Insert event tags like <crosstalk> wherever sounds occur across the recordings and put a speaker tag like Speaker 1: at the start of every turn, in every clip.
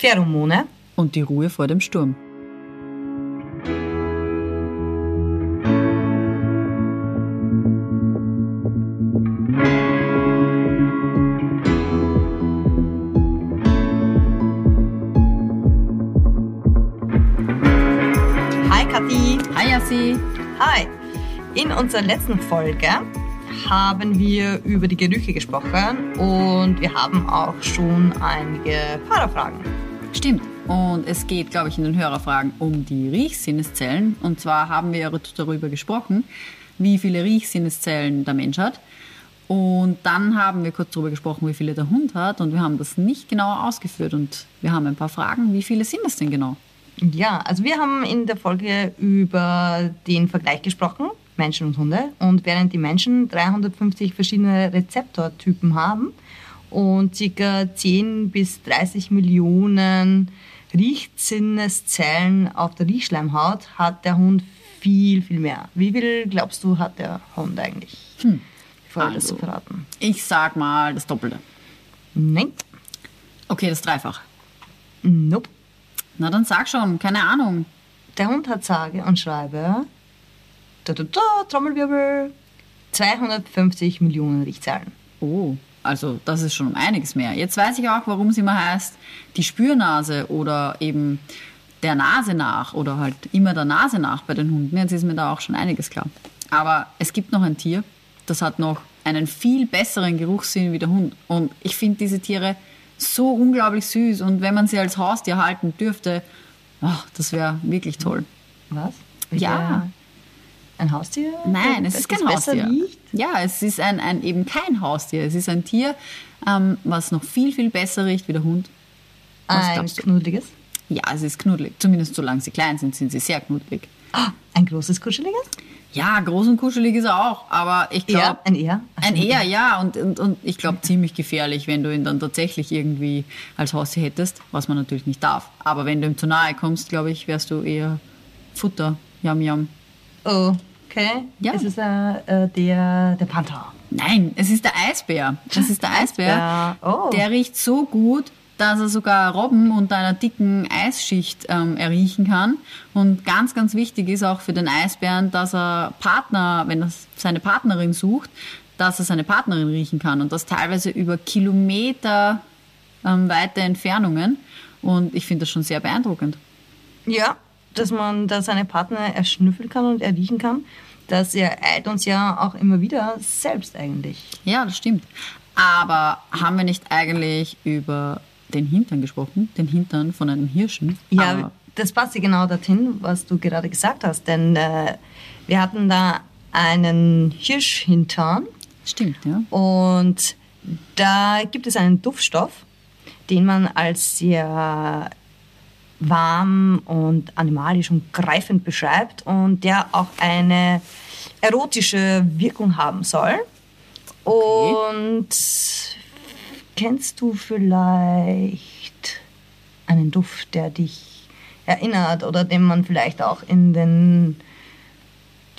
Speaker 1: Pheromone.
Speaker 2: Und die Ruhe vor dem Sturm.
Speaker 1: Hi Kathi.
Speaker 2: Hi Yassi.
Speaker 1: Hi. In unserer letzten Folge haben wir über die Gerüche gesprochen und wir haben auch schon einige Fahrerfragen.
Speaker 2: Stimmt. Und es geht, glaube ich, in den Hörerfragen um die Riechsinneszellen. Und zwar haben wir darüber gesprochen, wie viele Riechsinneszellen der Mensch hat. Und dann haben wir kurz darüber gesprochen, wie viele der Hund hat. Und wir haben das nicht genauer ausgeführt. Und wir haben ein paar Fragen. Wie viele sind es denn genau?
Speaker 1: Ja, also wir haben in der Folge über den Vergleich gesprochen, Menschen und Hunde. Und während die Menschen 350 verschiedene Rezeptortypen haben und ca. 10 bis 30 Millionen Riechsinneszellen auf der Riechschleimhaut, hat der Hund viel, viel mehr. Wie viel glaubst du, hat der Hund eigentlich? Hm. Bevor wir das
Speaker 2: Also.
Speaker 1: verraten.
Speaker 2: Ich sag mal das Doppelte.
Speaker 1: Nein.
Speaker 2: Okay, das Dreifach.
Speaker 1: Nope.
Speaker 2: Na dann sag schon, keine Ahnung.
Speaker 1: Der Hund hat sage und schreibe, da, da, da, Trommelwirbel, 250 Millionen Riechzellen.
Speaker 2: Oh, also das ist schon um einiges mehr. Jetzt weiß ich auch, warum es immer heißt, die Spürnase oder eben der Nase nach oder halt immer der Nase nach bei den Hunden. Jetzt ist mir da auch schon einiges klar. Aber es gibt noch ein Tier, das hat noch einen viel besseren Geruchssinn wie der Hund. Und ich finde diese Tiere so unglaublich süß. Und wenn man sie als Haustier halten dürfte, ach, das wäre wirklich toll.
Speaker 1: Was?
Speaker 2: Ja.
Speaker 1: Ein Haustier?
Speaker 2: Nein, es ist kein Haustier.
Speaker 1: Riecht?
Speaker 2: Ja, es ist ein, ein, eben kein Haustier. Es ist ein Tier, ähm, was noch viel, viel besser riecht wie der Hund. Was
Speaker 1: Ein knuddeliges?
Speaker 2: Ja, es ist knuddelig. Zumindest solange sie klein sind, sind sie sehr knuddelig.
Speaker 1: Ah, ein großes, kuscheliges?
Speaker 2: Ja, groß und kuschelig ist er auch, aber ich glaube...
Speaker 1: Ein eher? Ach
Speaker 2: Ein eher, ja. Und, und, und ich glaube, ziemlich gefährlich, wenn du ihn dann tatsächlich irgendwie als Haustier hättest, was man natürlich nicht darf. Aber wenn du ihm zu nahe kommst, glaube ich, wärst du eher Futter. Yum, yum.
Speaker 1: Oh, okay.
Speaker 2: Ja.
Speaker 1: Es ist äh, äh, der, der Panther.
Speaker 2: Nein, es ist der Eisbär. Das ist der Eisbär.
Speaker 1: Eisbär. Oh.
Speaker 2: Der riecht so gut, dass er sogar Robben unter einer dicken Eisschicht ähm, erriechen kann. Und ganz, ganz wichtig ist auch für den Eisbären, dass er Partner, wenn er seine Partnerin sucht, dass er seine Partnerin riechen kann. Und das teilweise über Kilometer ähm, weite Entfernungen. Und ich finde das schon sehr beeindruckend.
Speaker 1: Ja, dass man da seine Partner erschnüffeln kann und erriechen kann. Das ereilt uns ja auch immer wieder selbst eigentlich.
Speaker 2: Ja, das stimmt. Aber haben wir nicht eigentlich über den Hintern gesprochen? Den Hintern von einem Hirschen?
Speaker 1: Ja,
Speaker 2: Aber
Speaker 1: das passt ja genau dorthin, was du gerade gesagt hast. Denn äh, wir hatten da einen Hirschhintern
Speaker 2: stimmt, ja.
Speaker 1: und da gibt es einen Duftstoff, den man als sehr warm und animalisch und greifend beschreibt und der auch eine erotische Wirkung haben soll. Und kennst du vielleicht einen Duft, der dich erinnert oder den man vielleicht auch in den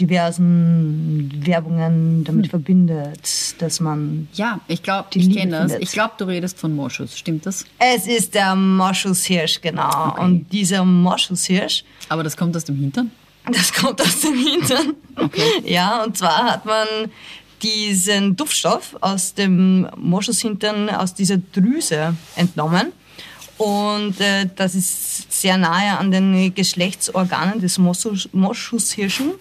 Speaker 1: diversen Werbungen damit verbindet, dass man
Speaker 2: Ja, ich glaube, ich kenne das.
Speaker 1: findet.
Speaker 2: Ich glaube, du redest von Moschus. Stimmt das?
Speaker 1: Es ist der Moschushirsch, genau.
Speaker 2: Okay.
Speaker 1: Und dieser Moschushirsch,
Speaker 2: Aber das kommt aus dem Hintern?
Speaker 1: das kommt aus dem Hintern. Ja, und zwar hat man diesen Duftstoff aus dem Moschushintern, aus dieser Drüse entnommen. Und äh, das ist sehr nahe an den Geschlechtsorganen des Moschus- Moschushirschen.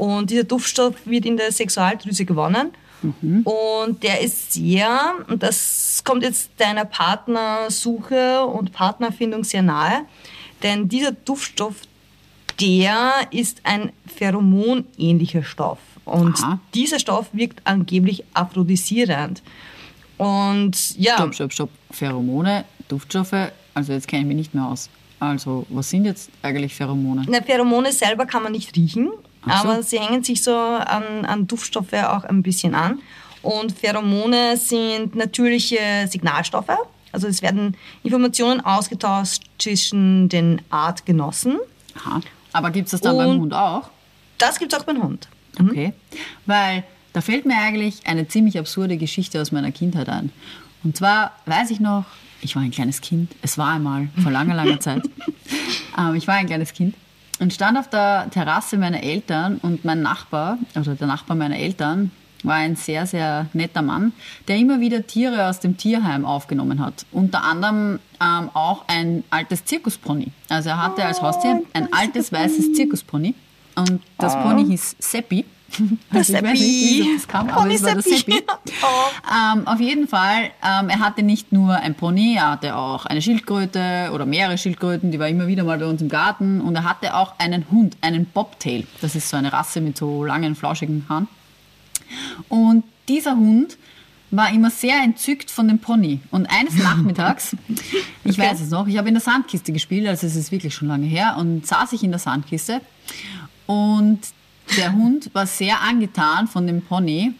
Speaker 1: Und dieser Duftstoff wird in der Sexualdrüse gewonnen. Und der ist sehr, und das kommt jetzt deiner Partnersuche und Partnerfindung sehr nahe, denn dieser Duftstoff, der ist ein pheromonähnlicher Stoff. Und
Speaker 2: Aha.
Speaker 1: dieser Stoff wirkt angeblich aphrodisierend. Und ja,
Speaker 2: Stopp, stopp, stopp. Pheromone, Duftstoffe, also jetzt kenne ich mich nicht mehr aus. Also, was sind jetzt eigentlich Pheromone?
Speaker 1: Na, Pheromone selber kann man nicht riechen,
Speaker 2: so.
Speaker 1: aber sie hängen sich so an, an Duftstoffe auch ein bisschen an. Und Pheromone sind natürliche Signalstoffe. Also es werden Informationen ausgetauscht zwischen den Artgenossen.
Speaker 2: Aha. Aber gibt es das dann beim
Speaker 1: Und-
Speaker 2: Hund auch?
Speaker 1: Das gibt es auch beim Hund.
Speaker 2: Okay. Weil da fällt mir eigentlich eine ziemlich absurde Geschichte aus meiner Kindheit ein. Und zwar weiß ich noch, ich war ein kleines Kind. Es war einmal vor langer, langer <laughs> Zeit. ähm, ich war ein kleines Kind und stand auf der Terrasse meiner Eltern und mein Nachbar, oder der Nachbar meiner Eltern, war ein sehr, sehr netter Mann, der immer wieder Tiere aus dem Tierheim aufgenommen hat. Unter anderem ähm, auch ein altes Zirkuspony. Also er hatte als Haustier ein altes weißes Zirkuspony. Und das Pony hieß Seppi. Also ich weiß nicht, das kam, das Seppi. <laughs> Ähm, auf jeden Fall, ähm, er hatte nicht nur ein Pony, er hatte auch eine Schildkröte oder mehrere Schildkröten, die war immer wieder mal bei uns im Garten. Und er hatte auch einen Hund, einen Bobtail. Das ist so eine Rasse mit so langen, flauschigen Haaren. Und dieser Hund war immer sehr entzückt von dem Pony. Und eines <laughs> Nachmittags, ich weiß es noch, ich habe in der Sandkiste gespielt, also es ist wirklich schon lange her, und saß ich in der Sandkiste und der Hund war sehr angetan von dem Pony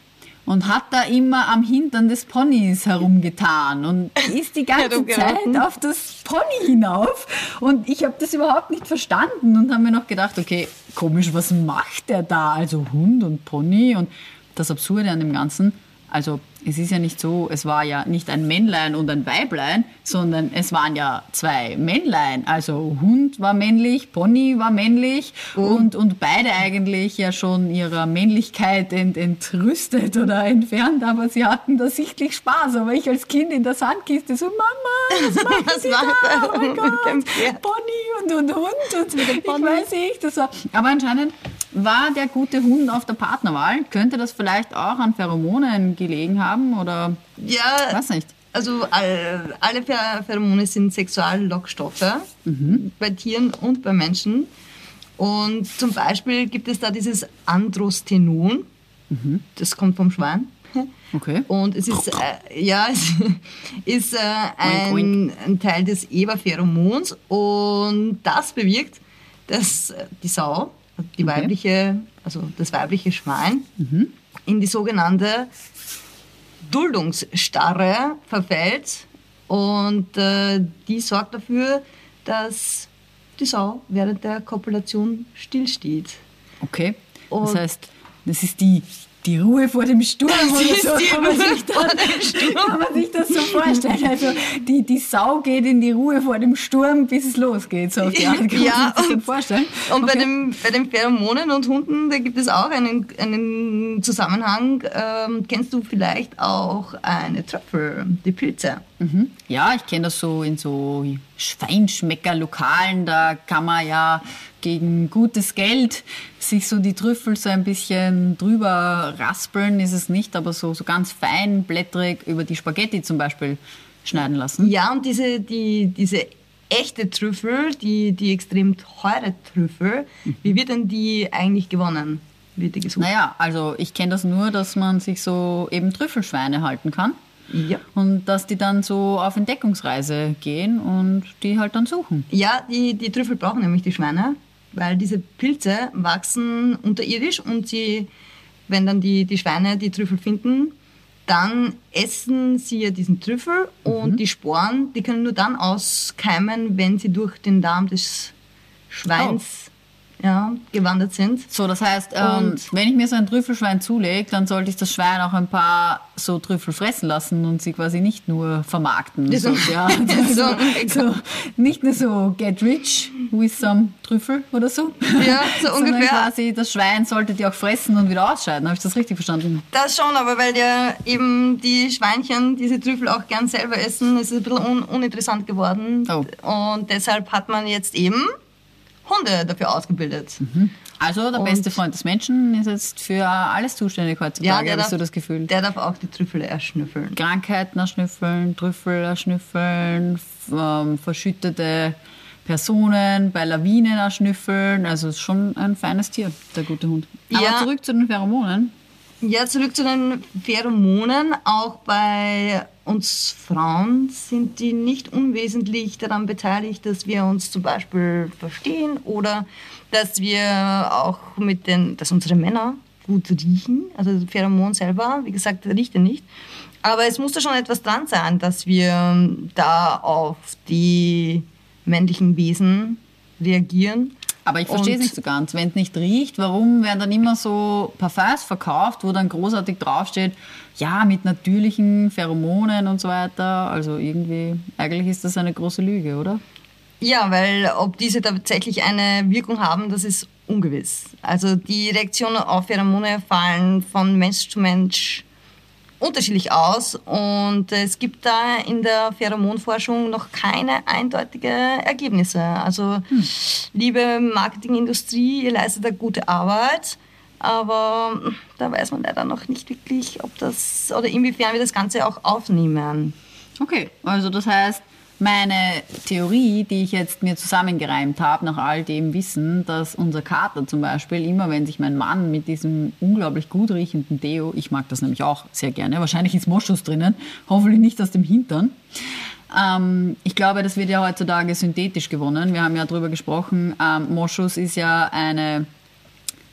Speaker 2: und hat da immer am Hintern des Ponys herumgetan und ist die <laughs> ganze Zeit auf das Pony hinauf. Und ich habe das überhaupt nicht verstanden und habe mir noch gedacht, okay, komisch, was macht der da? Also Hund und Pony und das Absurde an dem Ganzen, also es ist ja nicht so, es war ja nicht ein Männlein und ein Weiblein, sondern es waren ja zwei Männlein. Also Hund war männlich, Pony war männlich oh. und, und beide eigentlich ja schon ihrer Männlichkeit ent, entrüstet oder entfernt, aber sie hatten da sichtlich Spaß. Aber ich als Kind in der Sandkiste so, Mama, was <laughs> machen was Sie da? Oh mein <laughs> Gott, Pony und, und Hund und ich weiß nicht. Das war, aber anscheinend war der gute Hund auf der Partnerwahl? Könnte das vielleicht auch an Pheromonen gelegen haben oder?
Speaker 1: Ja. Weiß nicht. Also alle Pheromone sind Sexuallockstoffe mhm. bei Tieren und bei Menschen. Und zum Beispiel gibt es da dieses Androstenon. Mhm. Das kommt vom Schwein. <laughs>
Speaker 2: Okay.
Speaker 1: Und es ist, äh, ja, <laughs> es ist äh, ein, ein, Teil des Eva-Pheromons und das bewirkt, dass die Sau die okay. weibliche, also das weibliche Schwein, mhm. in die sogenannte Duldungsstarre verfällt und äh, die sorgt dafür, dass die Sau während der Kopulation stillsteht.
Speaker 2: Okay. Und das heißt, das ist die die Ruhe vor dem Sturm das oder so. Kann man, sich das, kann man sich das so vorstellen? Also die, die Sau geht in die Ruhe vor dem Sturm, bis es losgeht. So auf die Art. Kann ja, man sich das und, vorstellen?
Speaker 1: Und okay. bei, dem, bei den Pheromonen und Hunden, da gibt es auch einen, einen Zusammenhang. Ähm, kennst du vielleicht auch eine Trüffel, die Pilze?
Speaker 2: Mhm. Ja, ich kenne das so in so Schweinschmecker-Lokalen. Da kann man ja gegen gutes Geld sich so die Trüffel so ein bisschen drüber raspeln, ist es nicht, aber so, so ganz fein, blättrig über die Spaghetti zum Beispiel schneiden lassen.
Speaker 1: Ja, und diese, die, diese echte Trüffel, die, die extrem teure Trüffel, mhm. wie wird denn die eigentlich gewonnen?
Speaker 2: Wird die gesucht? Naja, also ich kenne das nur, dass man sich so eben Trüffelschweine halten kann. Ja. Und dass die dann so auf Entdeckungsreise gehen und die halt dann suchen.
Speaker 1: Ja, die, die Trüffel brauchen nämlich die Schweine, weil diese Pilze wachsen unterirdisch und sie, wenn dann die, die Schweine die Trüffel finden, dann essen sie ja diesen Trüffel und mhm. die Sporen, die können nur dann auskeimen, wenn sie durch den Darm des Schweins oh ja, gewandert sind.
Speaker 2: So, das heißt, ähm, wenn ich mir so ein Trüffelschwein zulege, dann sollte ich das Schwein auch ein paar so Trüffel fressen lassen und sie quasi nicht nur vermarkten. So, ja, <laughs> so, so, nicht nur so get rich with some Trüffel oder so.
Speaker 1: Ja, so <laughs> ungefähr.
Speaker 2: quasi das Schwein sollte die auch fressen und wieder ausscheiden. Habe ich das richtig verstanden?
Speaker 1: Das schon, aber weil ja eben die Schweinchen diese Trüffel auch gern selber essen, ist es ein bisschen un uninteressant geworden. Oh. Und deshalb hat man jetzt eben Hunde dafür ausgebildet. Mhm.
Speaker 2: Also der und beste Freund des Menschen ist jetzt für alles zuständig heutzutage, ja, hast du das Gefühl?
Speaker 1: Der darf auch die Trüffel erschnüffeln.
Speaker 2: Krankheiten erschnüffeln, Trüffel erschnüffeln, ähm, verschüttete Personen bei Lawinen erschnüffeln. Also ist schon ein feines Tier, der gute Hund. Aber ja. zurück zu den Pheromonen.
Speaker 1: Ja, zurück zu den Pheromonen. Auch bei uns Frauen sind die nicht unwesentlich daran beteiligt, dass wir uns zum Beispiel verstehen oder dass wir auch mit den, dass unsere Männer gut riechen. Also Pheromon selber, wie gesagt, riecht er nicht. Aber es muss da schon etwas dran sein, dass wir da auf die männlichen Wesen reagieren
Speaker 2: Aber ich verstehe es nicht so ganz. Wenn es nicht riecht, warum werden dann immer so Parfums verkauft, wo dann großartig draufsteht, ja, mit natürlichen Pheromonen und so weiter. Also irgendwie, eigentlich ist das eine große Lüge, oder?
Speaker 1: Ja, weil ob diese tatsächlich eine Wirkung haben, das ist ungewiss. Also die Reaktionen auf Pheromone fallen von Mensch zu Mensch unterschiedlich aus und es gibt da in der Pheromonforschung noch keine eindeutigen Ergebnisse. Also liebe Marketingindustrie, ihr leistet da gute Arbeit, aber da weiß man leider noch nicht wirklich, ob das oder inwiefern wir das Ganze auch aufnehmen.
Speaker 2: Okay, also das heißt, meine Theorie, die ich jetzt mir zusammengereimt habe, nach all dem Wissen, dass unser Kater zum Beispiel, immer wenn sich mein Mann mit diesem unglaublich gut riechenden Deo, ich mag das nämlich auch sehr gerne, wahrscheinlich ist Moschus drinnen, hoffentlich nicht aus dem Hintern. Ähm, ich glaube, das wird ja heutzutage synthetisch gewonnen. Wir haben ja darüber gesprochen, ähm, Moschus ist ja eine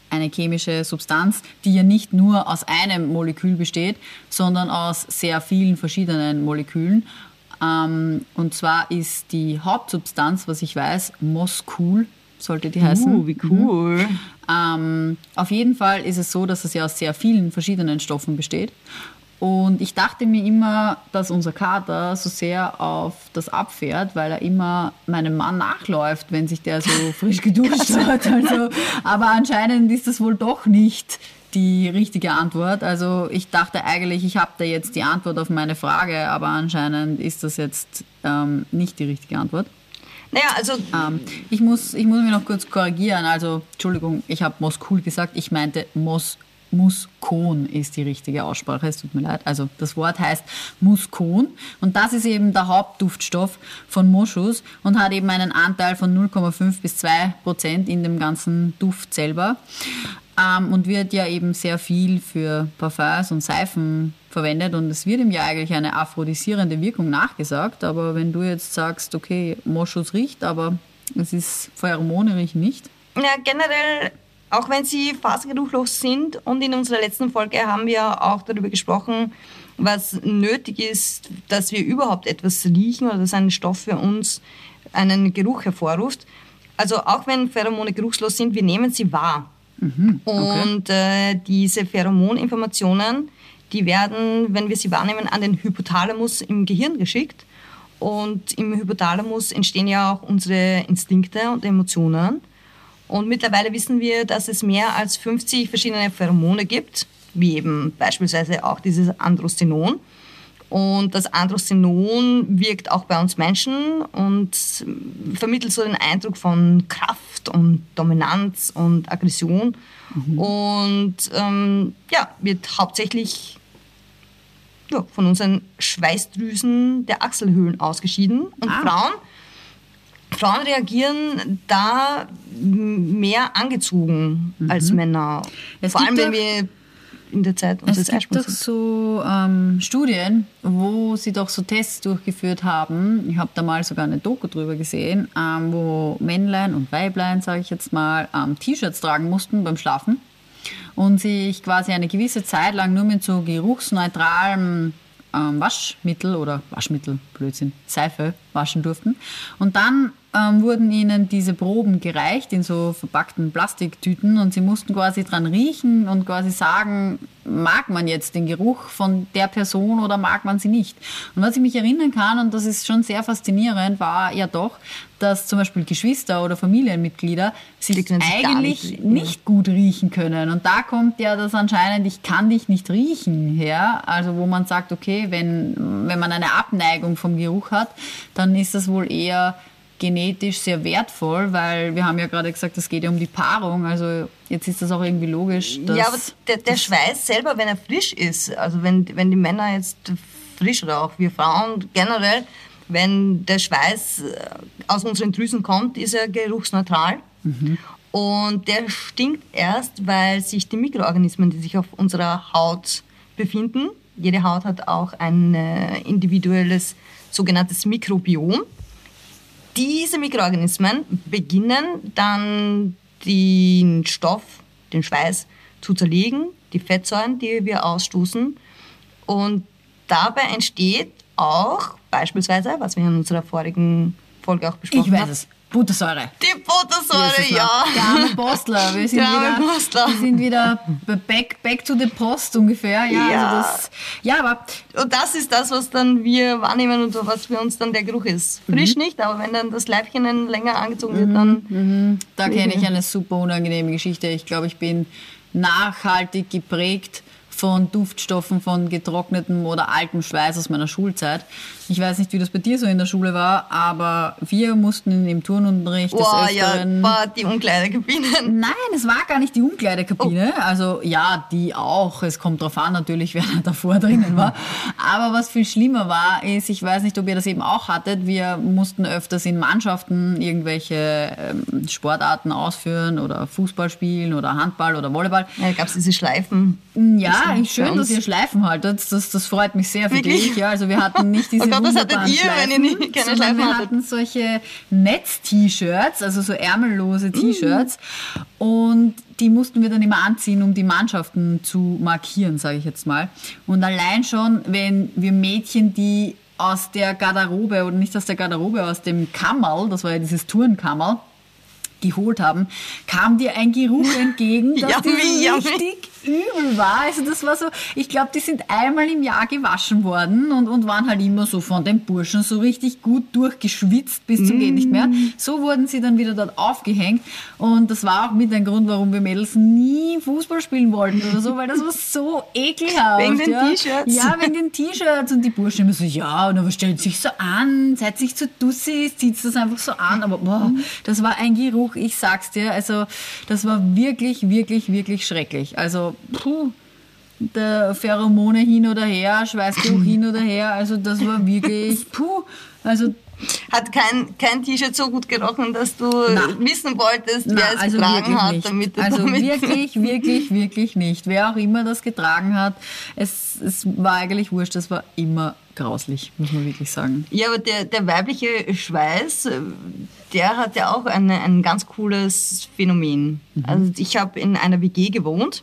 Speaker 2: eine chemische Substanz, die ja nicht nur aus einem Molekül besteht, sondern aus sehr vielen verschiedenen Molekülen. Ähm, und zwar ist die Hauptsubstanz, was ich weiß, Moskul, sollte die heißen.
Speaker 1: Uh, wie cool.
Speaker 2: Ähm, auf jeden Fall ist es so, dass es ja aus sehr vielen verschiedenen Stoffen besteht. Und ich dachte mir immer, dass unser Kater so sehr auf das abfährt, weil er immer meinem Mann nachläuft, wenn sich der so frisch geduscht <laughs> hat. Also, aber anscheinend ist das wohl doch nicht die richtige Antwort. Also ich dachte eigentlich, ich habe da jetzt die Antwort auf meine Frage, aber anscheinend ist das jetzt ähm, nicht die richtige Antwort.
Speaker 1: Naja, also
Speaker 2: Ähm, ich, muss, ich muss mich noch kurz korrigieren. Also, Entschuldigung, ich habe Moskul gesagt. Ich meinte Mos, Muskon ist die richtige Aussprache. Es tut mir leid. Also, das Wort heißt Muskon. Und das ist eben der Hauptduftstoff von Moschus und hat eben einen Anteil von 0,5 bis 2 Prozent in dem ganzen Duft selber. Ähm, und wird ja eben sehr viel für Parfums und Seifen verwendet und es wird ihm ja eigentlich eine aphrodisierende Wirkung nachgesagt, aber wenn du jetzt sagst, okay, Moschus riecht, aber es ist Pheromone riechen nicht.
Speaker 1: Ja, generell, auch wenn sie fasergeruchlos sind und in unserer letzten Folge haben wir auch darüber gesprochen, was nötig ist, dass wir überhaupt etwas riechen oder dass ein Stoff für uns einen Geruch hervorruft. Also auch wenn Pheromone geruchslos sind, wir nehmen sie wahr. Und äh, diese Pheromoninformationen, die werden, wenn wir sie wahrnehmen, an den Hypothalamus im Gehirn geschickt. Und im Hypothalamus entstehen ja auch unsere Instinkte und Emotionen. Und mittlerweile wissen wir, dass es mehr als 50 verschiedene Pheromone gibt, wie eben beispielsweise auch dieses Androstenon. Und das Androstenon wirkt auch bei uns Menschen und vermittelt so den Eindruck von Kraft und Dominanz und Aggression. Und ähm, ja, wird hauptsächlich ja, von unseren Schweißdrüsen der Achselhöhlen ausgeschieden. Und
Speaker 2: Ah.
Speaker 1: Frauen, Frauen reagieren da mehr angezogen als Männer.
Speaker 2: Mhm. Es
Speaker 1: Vor allem,
Speaker 2: gibt
Speaker 1: wenn wir in der Zeit
Speaker 2: Es
Speaker 1: unseres
Speaker 2: gibt
Speaker 1: Eisprungs
Speaker 2: doch so ähm, Studien, wo sie doch so Tests durchgeführt haben. Ich habe da mal sogar eine Doku drüber gesehen, ähm, wo Männlein und Weiblein, sage ich jetzt mal, ähm, T-Shirts tragen mussten beim Schlafen und sich quasi eine gewisse Zeit lang nur mit so geruchsneutralem ähm, Waschmittel oder Waschmittel, Blödsinn, Seife waschen durften. Und dann ähm, wurden ihnen diese Proben gereicht in so verpackten Plastiktüten und sie mussten quasi dran riechen und quasi sagen, mag man jetzt den Geruch von der Person oder mag man sie nicht. Und was ich mich erinnern kann, und das ist schon sehr faszinierend, war ja doch, dass zum Beispiel Geschwister oder Familienmitglieder sich
Speaker 1: sich
Speaker 2: eigentlich
Speaker 1: nicht
Speaker 2: nicht, gut riechen können. Und da kommt ja das anscheinend, ich kann dich nicht riechen her. Also wo man sagt, okay, wenn, wenn man eine Abneigung vom Geruch hat, dann ist das wohl eher genetisch sehr wertvoll, weil wir haben ja gerade gesagt, es geht ja um die Paarung. Also jetzt ist das auch irgendwie logisch. Dass
Speaker 1: Ja, aber der, der Schweiß selber, wenn er frisch ist, also wenn, wenn die Männer jetzt frisch oder auch wir Frauen generell, wenn der Schweiß äh, aus unseren Drüsen kommt, ist er geruchsneutral. Und der stinkt erst, weil sich die Mikroorganismen, die sich auf unserer Haut befinden, jede Haut hat auch ein äh, individuelles sogenanntes Mikrobiom. Diese Mikroorganismen beginnen dann den Stoff, den Schweiß zu zerlegen, die Fettsäuren, die wir ausstoßen. Und dabei entsteht auch beispielsweise, was wir in unserer vorigen Folge auch besprochen
Speaker 2: Ich weiß
Speaker 1: haben,
Speaker 2: es. Buttersäure.
Speaker 1: Die Buttersäure, ja.
Speaker 2: Der arme Postler. Wir sind, wieder,
Speaker 1: Postler.
Speaker 2: wir sind wieder back, back to the Post ungefähr. Ja,
Speaker 1: Ja.
Speaker 2: Also das, ja aber
Speaker 1: Und das ist das, was dann wir wahrnehmen und was für uns dann der Geruch ist. Frisch
Speaker 2: Mhm.
Speaker 1: nicht, aber wenn dann das Leibchen länger angezogen wird, dann
Speaker 2: Da kenne ich eine super unangenehme Geschichte. Ich glaube, ich bin nachhaltig geprägt von Duftstoffen, von getrocknetem oder altem Schweiß aus meiner Schulzeit. Ich weiß nicht, wie das bei dir so in der Schule war, aber wir mussten im Turnunterricht des
Speaker 1: Boah, ja,
Speaker 2: Öfteren...
Speaker 1: war die Umkleidekabinen.
Speaker 2: Nein, es war gar nicht die Umkleidekabine.
Speaker 1: Oh.
Speaker 2: Also ja, die auch. Es kommt drauf an natürlich, <laughs> wer davor drinnen war. Aber was viel schlimmer war, ist, ich weiß nicht, ob ihr das eben auch hattet, wir mussten öfters in Mannschaften irgendwelche ähm, Sportarten ausführen oder Fußball spielen oder Handball oder Volleyball.
Speaker 1: Ja, da gab es diese Schleifen.
Speaker 2: Ja,
Speaker 1: Bisschen
Speaker 2: schön, dass ihr Schleifen haltet. Das, das freut mich sehr für
Speaker 1: Wirklich?
Speaker 2: dich. Ja, also wir hatten nicht <laughs> diese
Speaker 1: Oh Gott,
Speaker 2: wunderbaren
Speaker 1: ihr,
Speaker 2: Schleifen,
Speaker 1: nicht-
Speaker 2: sondern wir
Speaker 1: hattet?
Speaker 2: hatten solche Netz-T-Shirts, also so ärmellose T-Shirts. Und die mussten wir dann immer anziehen, um die Mannschaften zu markieren, sage ich jetzt mal. Und allein schon, wenn wir Mädchen, die aus der Garderobe oder nicht aus der Garderobe, aus dem Kammerl, das war ja dieses Turnkammerl, geholt haben, kam dir ein Geruch entgegen, <laughs> dass so
Speaker 1: yummy.
Speaker 2: richtig übel war. Also das war so, ich glaube, die sind einmal im Jahr gewaschen worden und, und waren halt immer so von den Burschen so richtig gut durchgeschwitzt bis zum geht nicht mehr.
Speaker 1: Mm.
Speaker 2: So wurden sie dann wieder dort aufgehängt und das war auch mit ein Grund, warum wir Mädels nie Fußball spielen wollten oder so, weil das war so ekelhaft.
Speaker 1: Wegen den
Speaker 2: ja.
Speaker 1: T-Shirts?
Speaker 2: Ja, wegen den T-Shirts und die Burschen immer so, ja, und aber stellt sich so an, seid nicht so dussi, zieht das einfach so an, aber boah, das war ein Geruch, ich sag's dir, also das war wirklich, wirklich, wirklich schrecklich. Also, puh, der Pheromone hin oder her, Schweißgeruch hin oder her, also das war wirklich, <laughs> puh, also
Speaker 1: Hat kein, kein T-Shirt so gut gerochen, dass du
Speaker 2: Na.
Speaker 1: wissen wolltest, wer
Speaker 2: Na,
Speaker 1: es
Speaker 2: also
Speaker 1: getragen hat.
Speaker 2: nicht.
Speaker 1: Damit,
Speaker 2: also
Speaker 1: damit
Speaker 2: wirklich, <laughs> wirklich, wirklich nicht. Wer auch immer das getragen hat, es, es war eigentlich wurscht, das war immer grauslich, muss man wirklich sagen.
Speaker 1: Ja, aber der, der weibliche Schweiß, der hat ja auch eine, ein ganz cooles Phänomen.
Speaker 2: Mhm.
Speaker 1: Also ich habe in einer WG gewohnt.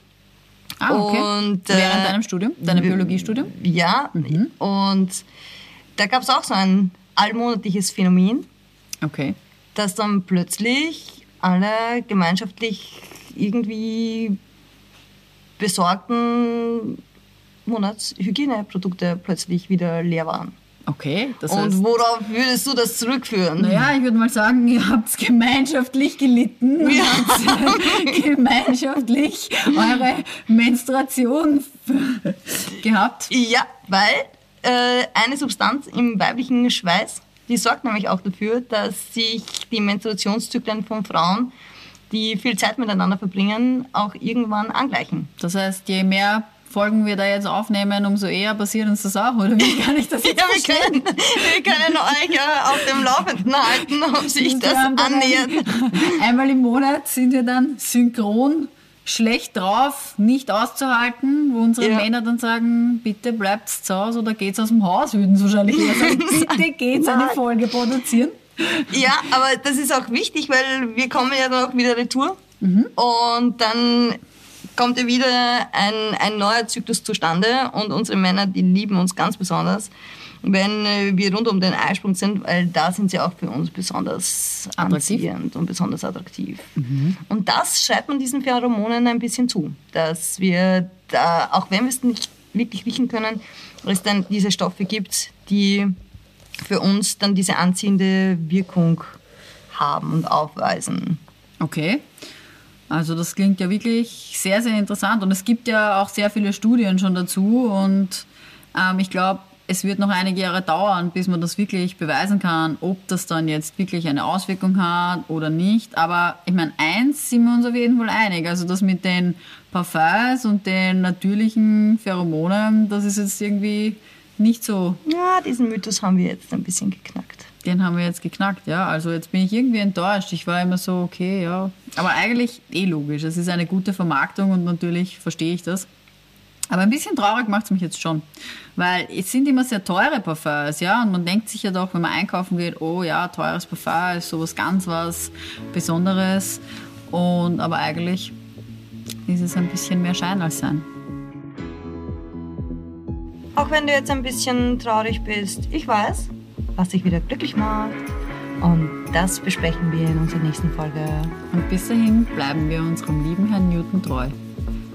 Speaker 2: Ah, okay.
Speaker 1: Und, äh,
Speaker 2: Während deinem Studium, deinem Biologiestudium?
Speaker 1: Ja,
Speaker 2: Mhm.
Speaker 1: und da gab es auch so ein allmonatliches Phänomen,
Speaker 2: Okay.
Speaker 1: dass dann plötzlich alle gemeinschaftlich irgendwie besorgten Monatshygieneprodukte plötzlich wieder leer waren.
Speaker 2: Okay, das
Speaker 1: Und
Speaker 2: heißt,
Speaker 1: worauf würdest du das zurückführen?
Speaker 2: naja, ich würde mal sagen, ihr habt gemeinschaftlich gelitten und
Speaker 1: Ja.
Speaker 2: habt gemeinschaftlich eure Menstruation gehabt.
Speaker 1: Ja, weil äh, eine Substanz im weiblichen Schweiß, die sorgt nämlich auch dafür, dass sich die Menstruationszyklen von Frauen, die viel Zeit miteinander verbringen, auch irgendwann angleichen.
Speaker 2: Das heißt, je mehr Folgen wir da jetzt aufnehmen, umso eher passiert uns das auch, oder wie <laughs> kann ich das jetzt
Speaker 1: Ja, wir
Speaker 2: verstehen?
Speaker 1: können, wir können euch auf dem Laufenden halten, ob sich das annähert.
Speaker 2: ein- <laughs> Einmal im Monat sind wir dann synchron schlecht drauf, nicht auszuhalten, wo unsere
Speaker 1: Ja.
Speaker 2: Männer dann sagen, bitte bleibt zu Hause oder geht's aus dem Haus, würden sie wahrscheinlich eher sagen, <laughs> bitte geht's eine. Folge produzieren.
Speaker 1: Ja, aber das ist auch wichtig, weil wir kommen ja dann auch wieder retour
Speaker 2: Mhm.
Speaker 1: und dann kommt ja wieder ein, ein neuer Zyklus zustande und unsere Männer, die lieben uns ganz besonders, wenn äh, wir rund um den Eisprung sind, weil da sind sie auch für uns besonders
Speaker 2: Attraktiv. Mhm.
Speaker 1: anziehend und besonders attraktiv. Und das schreibt man diesen Pheromonen ein bisschen zu, dass wir da, auch wenn wir es nicht wirklich riechen können, es dann diese Stoffe gibt, die für uns dann diese anziehende Wirkung haben und aufweisen.
Speaker 2: Okay. Also das klingt ja wirklich sehr, sehr interessant und es gibt ja auch sehr viele Studien schon dazu und ähm, ich glaube, es wird noch einige Jahre dauern, bis man das wirklich beweisen kann, ob das dann jetzt wirklich eine Auswirkung hat oder nicht. Aber ich meine, eins sind wir uns auf jeden Fall einig. Also das mit den Parfums und den natürlichen Pheromonen, das ist jetzt irgendwie nicht so
Speaker 1: Ja, diesen Mythos haben wir jetzt ein bisschen geknackt.
Speaker 2: Den haben wir jetzt geknackt, ja. Also jetzt bin ich irgendwie enttäuscht. Ich war immer so, okay, ja. Aber eigentlich eh logisch. Es ist eine gute Vermarktung und natürlich verstehe ich das. Aber ein bisschen traurig macht es mich jetzt schon. Weil es sind immer sehr teure Parfums, ja. Und man denkt sich ja doch, wenn man einkaufen geht, oh ja, teures Parfum ist sowas ganz was Besonderes. Und aber eigentlich ist es ein bisschen mehr Schein als Sein.
Speaker 1: Auch wenn du jetzt ein bisschen traurig bist, ich weiß, was dich wieder glücklich macht. Und das besprechen wir in unserer nächsten Folge.
Speaker 2: Und bis dahin bleiben wir unserem lieben Herrn Newton treu.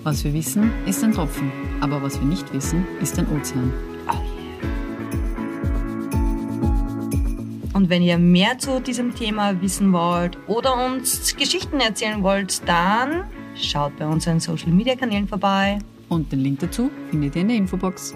Speaker 2: Was wir wissen, ist ein Tropfen, aber was wir nicht wissen, ist ein Ozean.
Speaker 1: Oh yeah. Und wenn ihr mehr zu diesem Thema wissen wollt oder uns Geschichten erzählen wollt, dann schaut bei unseren Social Media Kanälen vorbei.
Speaker 2: Und den Link dazu findet ihr in der Infobox.